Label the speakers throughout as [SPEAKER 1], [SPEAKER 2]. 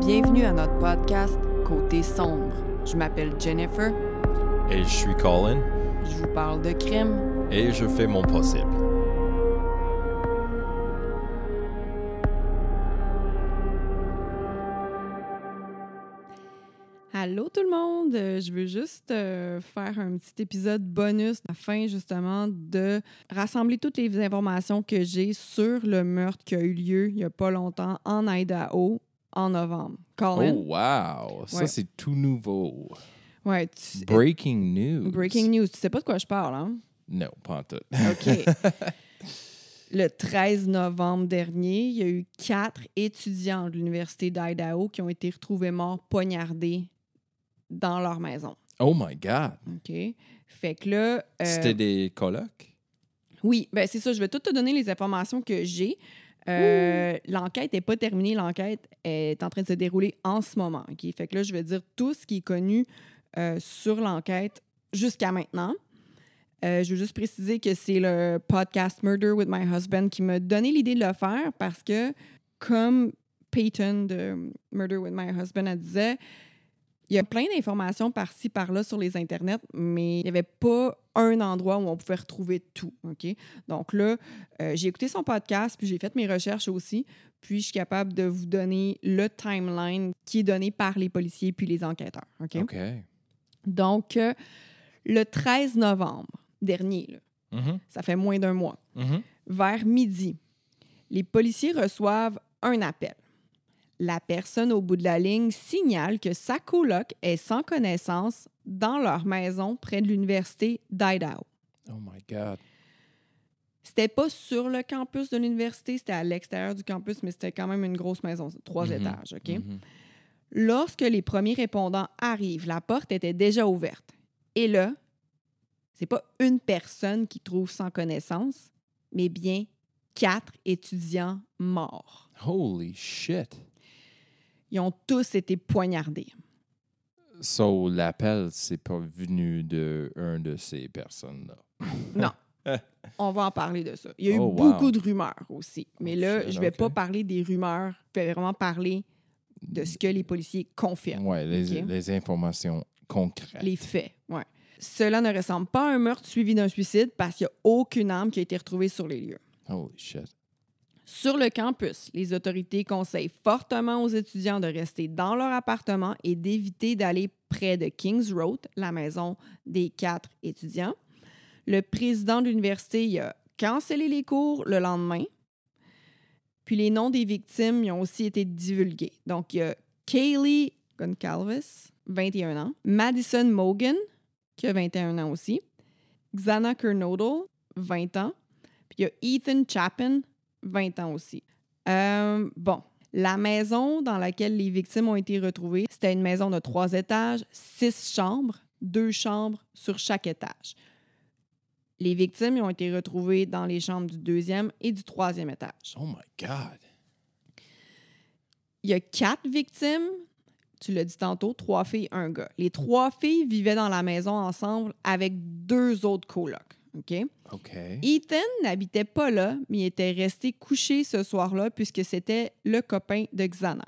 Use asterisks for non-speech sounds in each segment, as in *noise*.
[SPEAKER 1] Bienvenue à notre podcast Côté sombre. Je m'appelle Jennifer.
[SPEAKER 2] Et je suis Colin.
[SPEAKER 1] Je vous parle de crime.
[SPEAKER 2] Et je fais mon possible.
[SPEAKER 1] Allô tout le monde, Euh, je veux juste euh, faire un petit épisode bonus afin justement de rassembler toutes les informations que j'ai sur le meurtre qui a eu lieu il n'y a pas longtemps en Idaho en novembre. Colin?
[SPEAKER 2] Oh, wow! Ça,
[SPEAKER 1] Ouais.
[SPEAKER 2] c'est tout nouveau.
[SPEAKER 1] Ouais, tu-
[SPEAKER 2] Breaking news.
[SPEAKER 1] Breaking news, tu sais pas de quoi je parle, hein?
[SPEAKER 2] Non, pas en tout.
[SPEAKER 1] OK. *laughs* Le 13 novembre dernier, il y a eu quatre étudiants de l'Université d'Idaho qui ont été retrouvés morts poignardés dans leur maison.
[SPEAKER 2] Oh my God!
[SPEAKER 1] OK? Fait que là. euh,
[SPEAKER 2] C'était des colocs?
[SPEAKER 1] Oui, ben c'est ça. Je vais tout te donner les informations que j'ai. Euh, l'enquête n'est pas terminée. L'enquête est en train de se dérouler en ce moment. OK? Fait que là, je vais dire tout ce qui est connu euh, sur l'enquête jusqu'à maintenant. Euh, je veux juste préciser que c'est le podcast Murder with My Husband qui m'a donné l'idée de le faire parce que, comme Peyton de Murder with My Husband elle disait, il y a plein d'informations par-ci, par-là sur les internets, mais il n'y avait pas un endroit où on pouvait retrouver tout. OK? Donc là, euh, j'ai écouté son podcast, puis j'ai fait mes recherches aussi, puis je suis capable de vous donner le timeline qui est donné par les policiers puis les enquêteurs. OK? Donc, euh, le 13 novembre dernier, là,
[SPEAKER 2] Mhm,
[SPEAKER 1] ça fait moins d'un mois,
[SPEAKER 2] mhm.
[SPEAKER 1] vers midi, les policiers reçoivent un appel. La personne au bout de la ligne signale que sa coloc est sans connaissance dans leur maison près de l'université d'Idaho.
[SPEAKER 2] Oh my God.
[SPEAKER 1] C'était pas sur le campus de l'université, c'était à l'extérieur du campus, mais c'était quand même une grosse maison, trois
[SPEAKER 2] Mhm,
[SPEAKER 1] étages, OK?
[SPEAKER 2] mhm.
[SPEAKER 1] Lorsque les premiers répondants arrivent, la porte était déjà ouverte. Et là, c'est pas une personne qui trouve sans connaissance, mais bien quatre étudiants morts.
[SPEAKER 2] Holy shit!
[SPEAKER 1] Ils ont tous été poignardés.
[SPEAKER 2] So, l'appel, c'est pas venu de un de ces personnes-là.
[SPEAKER 1] Non. *laughs* On va en parler de ça. Il y a eu
[SPEAKER 2] Oh, wow.
[SPEAKER 1] beaucoup de rumeurs aussi. Mais
[SPEAKER 2] Oh,
[SPEAKER 1] là,
[SPEAKER 2] shit,
[SPEAKER 1] je vais pas parler des rumeurs. Je vais vraiment parler de ce que les policiers confirment.
[SPEAKER 2] Ouais, les, informations concrètes.
[SPEAKER 1] Les faits, ouais. Cela ne ressemble pas à un meurtre suivi d'un suicide parce qu'il n'y a aucune arme qui a été retrouvée sur les lieux.
[SPEAKER 2] Holy shit.
[SPEAKER 1] Sur le campus, les autorités conseillent fortement aux étudiants de rester dans leur appartement et d'éviter d'aller près de Kings Road, la maison des quatre étudiants. Le président de l'université a cancellé les cours le lendemain. Puis les noms des victimes ils ont aussi été divulgués. Donc, il y a Kaylee Goncalves, 21 ans, Madison Mogan, qui a 21 ans aussi, Xana Kernodle, 20 ans, puis il y a Ethan Chapin, 20 ans aussi. Euh, bon, la maison dans laquelle les victimes ont été retrouvées, c'était une maison de trois étages, six chambres, deux chambres sur chaque étage. Les victimes ont été retrouvées dans les chambres du deuxième et du troisième étage.
[SPEAKER 2] Oh my God.
[SPEAKER 1] Il y a quatre victimes, tu l'as dit tantôt, trois filles, un gars. Les trois filles vivaient dans la maison ensemble avec deux autres colocs. OK?
[SPEAKER 2] OK.
[SPEAKER 1] Ethan n'habitait pas là, mais il était resté couché ce soir-là puisque c'était le copain de Xana.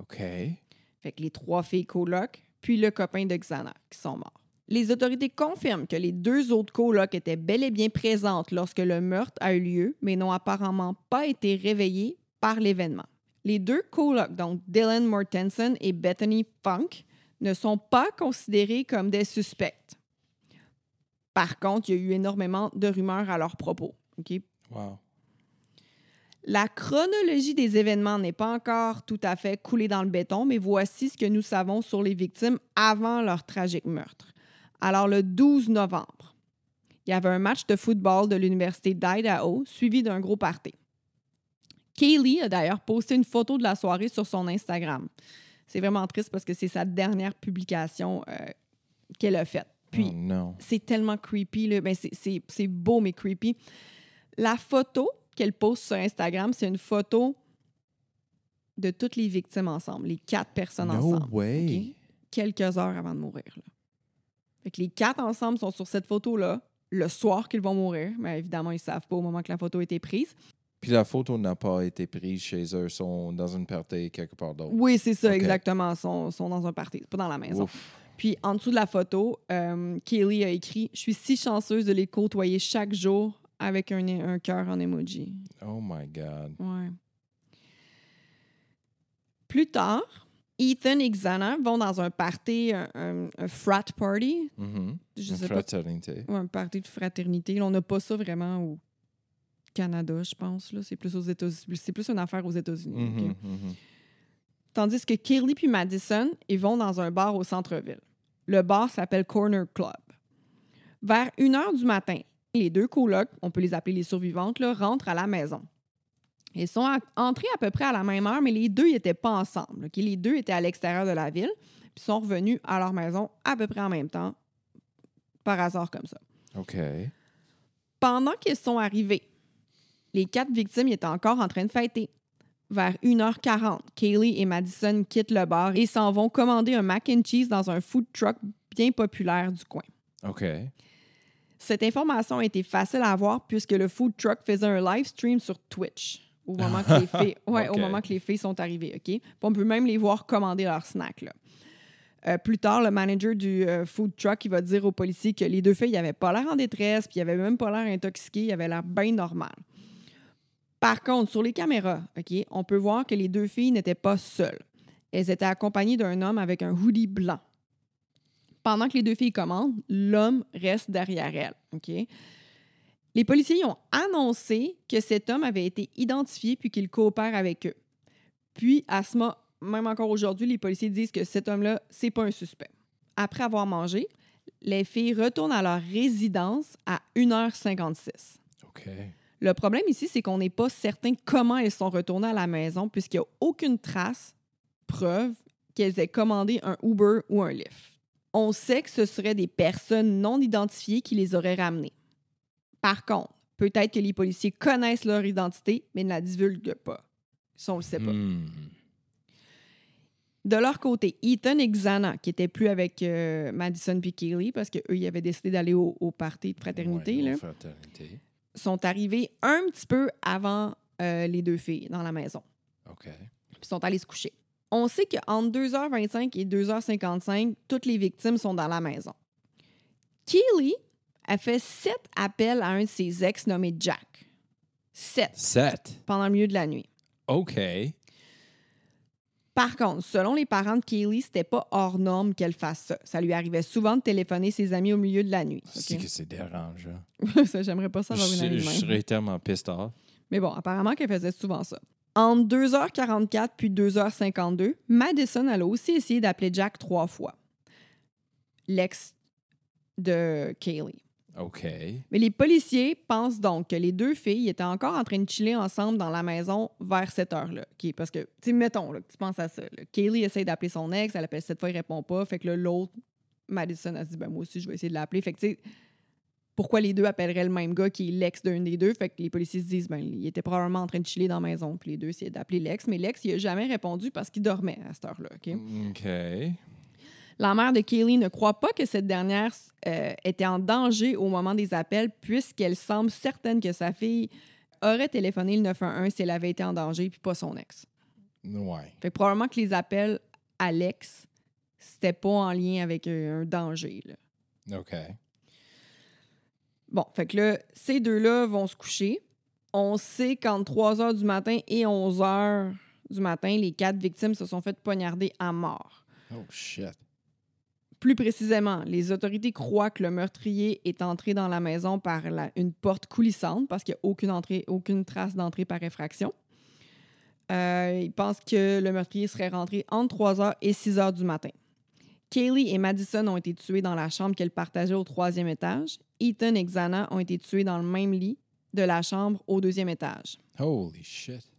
[SPEAKER 2] OK.
[SPEAKER 1] Fait que les trois filles colocs, puis le copain de Xana qui sont morts. Les autorités confirment que les deux autres colocs étaient bel et bien présentes lorsque le meurtre a eu lieu, mais n'ont apparemment pas été réveillés par l'événement. Les deux colocs, donc Dylan Mortensen et Bethany Funk, ne sont pas considérés comme des suspects. Par contre, il y a eu énormément de rumeurs à leur propos. OK?
[SPEAKER 2] Wow.
[SPEAKER 1] La chronologie des événements n'est pas encore tout à fait coulée dans le béton, mais voici ce que nous savons sur les victimes avant leur tragique meurtre. Alors, le 12 novembre, il y avait un match de football de l'Université d'Idaho suivi d'un gros party. Kaylee a d'ailleurs posté une photo de la soirée sur son Instagram. C'est vraiment triste parce que c'est sa dernière publication euh, qu'elle a faite. Puis,
[SPEAKER 2] oh
[SPEAKER 1] c'est tellement creepy. Là. Ben, c'est- c'est c'est beau, mais creepy. La photo qu'elle poste sur Instagram, c'est une photo de toutes les victimes ensemble, les quatre personnes
[SPEAKER 2] No
[SPEAKER 1] ensemble.
[SPEAKER 2] way.
[SPEAKER 1] Quelques heures avant de mourir. Là. Fait que les quatre ensemble sont sur cette photo-là le soir qu'ils vont mourir. Mais évidemment, ils ne savent pas au moment que la photo a été prise.
[SPEAKER 2] Puis la photo n'a pas été prise chez eux, ils sont dans une partie quelque part d'autre.
[SPEAKER 1] Oui, c'est ça, exactement. Ils sont, sont dans un party, pas dans la maison.
[SPEAKER 2] Ouf.
[SPEAKER 1] Puis en dessous de la photo, euh, Kaylee a écrit Je suis si chanceuse de les côtoyer chaque jour avec un, un cœur en emoji.
[SPEAKER 2] Oh my God.
[SPEAKER 1] Ouais. Plus tard, Ethan et Xana vont dans un party, un, un- un frat party. Je pas.
[SPEAKER 2] fraternité.
[SPEAKER 1] Ouais, un party de fraternité. Là, on n'a pas ça vraiment au Canada, je pense. C'est plus aux États-Unis. C'est plus une affaire aux États-Unis. ok?
[SPEAKER 2] Mhm, mhm.
[SPEAKER 1] Tandis que Kaylee puis Madison, ils vont dans un bar au centre-ville. Le bar s'appelle Corner Club. Vers 1 heure du matin, les deux colocs, on peut les appeler les survivantes, là, rentrent à la maison. Ils sont entrés à peu près à la même heure, mais les deux n'étaient pas ensemble. Les deux étaient à l'extérieur de la ville, puis sont revenus à leur maison à peu près en même temps, par hasard comme ça.
[SPEAKER 2] OK.
[SPEAKER 1] Pendant qu'ils sont arrivés, les quatre victimes étaient encore en train de fêter. Vers 1h40, Kaylee et Madison quittent le bar et s'en vont commander un mac and cheese dans un food truck bien populaire du coin.
[SPEAKER 2] OK.
[SPEAKER 1] Cette information a été facile à avoir puisque le food truck faisait un live stream sur Twitch au moment que les *laughs* filles, ouais, au
[SPEAKER 2] Ok.
[SPEAKER 1] moment que les filles sont arrivées. OK? Puis on peut même les voir commander leur snack. Là. Euh, plus tard, le manager du euh, food truck il va dire aux policiers que les deux filles n'avaient pas l'air en détresse, puis n'avaient même pas l'air intoxiquées, ils avaient l'air bien normal. Par contre, sur les caméras, on peut voir que les deux filles n'étaient pas seules. Elles étaient accompagnées d'un homme avec un hoodie blanc. Pendant que les deux filles commandent, l'homme reste derrière elles. Les policiers ont annoncé que cet homme avait été identifié puis qu'il coopère avec eux. Puis, à ce moment, même encore aujourd'hui, les policiers disent que cet homme-là, c'est pas un suspect. Après avoir mangé, les filles retournent à leur résidence à 1h56.
[SPEAKER 2] OK.
[SPEAKER 1] Le problème ici, c'est qu'on n'est pas certain comment elles sont retournées à la maison puisqu'il n'y a aucune trace, preuve, qu'elles aient commandé un Uber ou un Lyft. On sait que ce seraient des personnes non identifiées qui les auraient ramenées. Par contre, peut-être que les policiers connaissent leur identité, mais ne la divulguent pas. Ça, on le sait pas.
[SPEAKER 2] Hmm.
[SPEAKER 1] De leur côté, Ethan et Xana, qui n'étaient plus avec euh, Madison et Kaylee, parce qu'eux, ils avaient décidé d'aller au, au party de fraternité,
[SPEAKER 2] Ouais,
[SPEAKER 1] là,
[SPEAKER 2] non, fraternité.
[SPEAKER 1] Sont arrivés un petit peu avant euh, les deux filles dans la maison.
[SPEAKER 2] OK.
[SPEAKER 1] Puis sont allés se coucher. On sait qu'entre 2h25 et 2h55, toutes les victimes sont dans la maison. Keely a fait sept appels à un de ses ex nommé Jack. Sept
[SPEAKER 2] Sept.
[SPEAKER 1] pendant le milieu de la nuit.
[SPEAKER 2] OK.
[SPEAKER 1] Par contre, selon les parents de Kaylee, c'était pas hors norme qu'elle fasse ça. Ça lui arrivait souvent de téléphoner ses amis au milieu de la nuit.
[SPEAKER 2] C'est que c'est dérangeant. *laughs*
[SPEAKER 1] Ça, J'aimerais pas ça
[SPEAKER 2] Je,
[SPEAKER 1] avoir une amie de
[SPEAKER 2] je
[SPEAKER 1] même.
[SPEAKER 2] serais tellement pissed off.
[SPEAKER 1] Mais bon, apparemment qu'elle faisait souvent ça. Entre 2h44 puis 2h52, Madison elle a aussi essayé d'appeler Jack trois fois. L'ex de Kaylee.
[SPEAKER 2] OK.
[SPEAKER 1] Mais les policiers pensent donc que les deux filles étaient encore en train de chiller ensemble dans la maison vers cette heure-là. OK? Parce que, tu sais, mettons, là, que tu penses à ça. là. Kaylee essaie d'appeler son ex, elle appelle cette fois, il répond pas. Fait que là, l'autre, Madison, elle se dit, ben moi aussi, je vais essayer de l'appeler. Fait que, tu sais, pourquoi les deux appelleraient le même gars qui est l'ex d'un des deux? Fait que les policiers se disent, ben, il était probablement en train de chiller dans la maison. Puis les deux essayaient d'appeler l'ex. Mais l'ex, il a jamais répondu parce qu'il dormait à cette heure-là. OK?
[SPEAKER 2] OK.
[SPEAKER 1] La mère de Kaylee ne croit pas que cette dernière euh, était en danger au moment des appels, puisqu'elle semble certaine que sa fille aurait téléphoné le 911 si elle avait été en danger, puis pas son ex.
[SPEAKER 2] Ouais.
[SPEAKER 1] Fait que probablement que les appels à l'ex, c'était pas en lien avec un danger. là.
[SPEAKER 2] OK.
[SPEAKER 1] Bon, fait que là, ces deux-là vont se coucher. On sait qu'entre 3 heures du matin et 11 heures du matin, les quatre victimes se sont faites poignarder à mort.
[SPEAKER 2] Oh, shit.
[SPEAKER 1] Plus précisément, les autorités croient que le meurtrier est entré dans la maison par une porte coulissante parce qu'il n'y a aucune, entrée, aucune trace d'entrée par effraction. Euh, ils pensent que le meurtrier serait rentré entre 3 h et 6 h du matin. Kaylee et Madison ont été tués dans la chambre qu'elles partageaient au troisième étage. Ethan et Xana ont été tués dans le même lit de la chambre au deuxième étage.
[SPEAKER 2] Holy shit.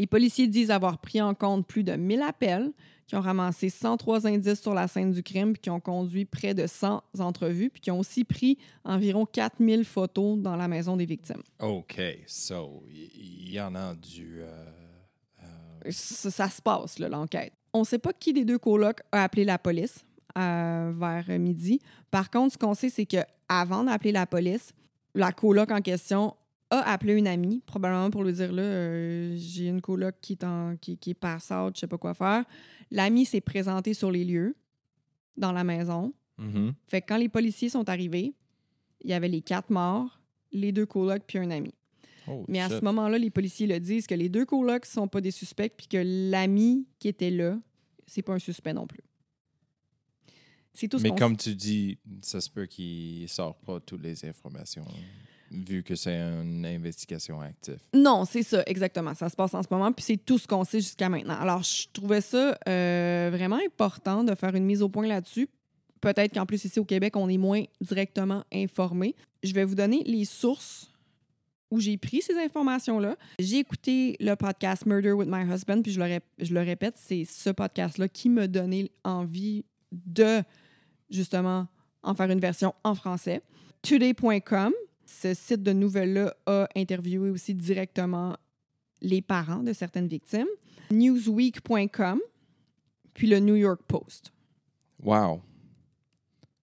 [SPEAKER 1] Les policiers disent avoir pris en compte plus de 1000 appels, qui ont ramassé 103 indices sur la scène du crime, puis qui ont conduit près de 100 entrevues, puis qui ont aussi pris environ 4000 photos dans la maison des victimes.
[SPEAKER 2] OK. So, il y, y en a du. euh, euh,
[SPEAKER 1] Ça, ça se passe, l'enquête. On ne sait pas qui des deux colocs a appelé la police euh, vers midi. Par contre, ce qu'on sait, c'est que avant d'appeler la police, la coloc en question a appelé une amie, probablement pour lui dire là, euh, j'ai une coloc qui est, en, qui, qui est pass out, je sais pas quoi faire. L'amie s'est présentée sur les lieux, dans la maison.
[SPEAKER 2] Mhm.
[SPEAKER 1] Fait que quand les policiers sont arrivés, il y avait les quatre morts, les deux colocs puis un ami.
[SPEAKER 2] Oh,
[SPEAKER 1] Mais à
[SPEAKER 2] shit.
[SPEAKER 1] ce moment-là, les policiers le disent que les deux colocs sont pas des suspects puis que l'ami qui était là, c'est pas un suspect non plus. C'est tout ce
[SPEAKER 2] Mais
[SPEAKER 1] qu'on
[SPEAKER 2] comme tu dis, ça se peut qu'il ne sort pas toutes les informations, vu que c'est une investigation active.
[SPEAKER 1] Non, c'est ça, exactement. Ça se passe en ce moment, puis c'est tout ce qu'on sait jusqu'à maintenant. Alors, je trouvais ça euh, vraiment important de faire une mise au point là-dessus. Peut-être qu'en plus, ici au Québec, on est moins directement informé. Je vais vous donner les sources où j'ai pris ces informations-là. J'ai écouté le podcast Murder with My Husband, puis je le, je le répète, c'est ce podcast-là qui m'a donné envie de, justement, en faire une version en français. Today.com, ce site de nouvelles-là a interviewé aussi directement les parents de certaines victimes. Newsweek.com, puis le New York Post.
[SPEAKER 2] Wow.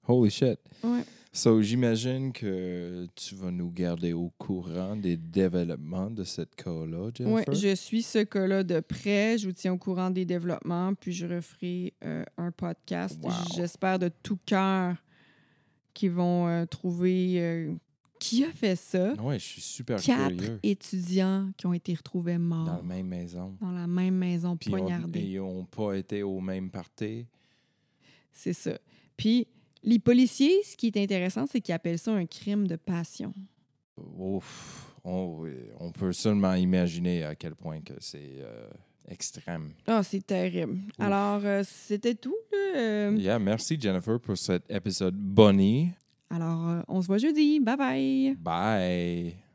[SPEAKER 2] Holy shit.
[SPEAKER 1] Ouais.
[SPEAKER 2] So, j'imagine que tu vas nous garder au courant des développements de cette cas-là,
[SPEAKER 1] Oui,
[SPEAKER 2] Jennifer.
[SPEAKER 1] je suis ce cas-là de près. Je vous tiens au courant des développements, puis je referai euh, un podcast.
[SPEAKER 2] Wow.
[SPEAKER 1] J'espère de tout cœur qu'ils vont euh, trouver euh, qui a fait ça?
[SPEAKER 2] Ouais, je suis super
[SPEAKER 1] Quatre
[SPEAKER 2] curieux.
[SPEAKER 1] étudiants qui ont été retrouvés morts
[SPEAKER 2] Dans la même maison.
[SPEAKER 1] dans la même maison,
[SPEAKER 2] Puis on-
[SPEAKER 1] poignardés.
[SPEAKER 2] ils n'ont pas été au même party.
[SPEAKER 1] C'est ça. Puis les policiers, ce qui est intéressant, c'est qu'ils appellent ça un crime de passion.
[SPEAKER 2] Ouf. On, on peut seulement imaginer à quel point que c'est euh, extrême.
[SPEAKER 1] Ah, c'est terrible. Alors, euh, c'était tout. là. Euh,
[SPEAKER 2] Yeah, merci Jennifer pour cet épisode Bonnie.
[SPEAKER 1] Alors, euh, on se voit jeudi. Bye bye.
[SPEAKER 2] Bye.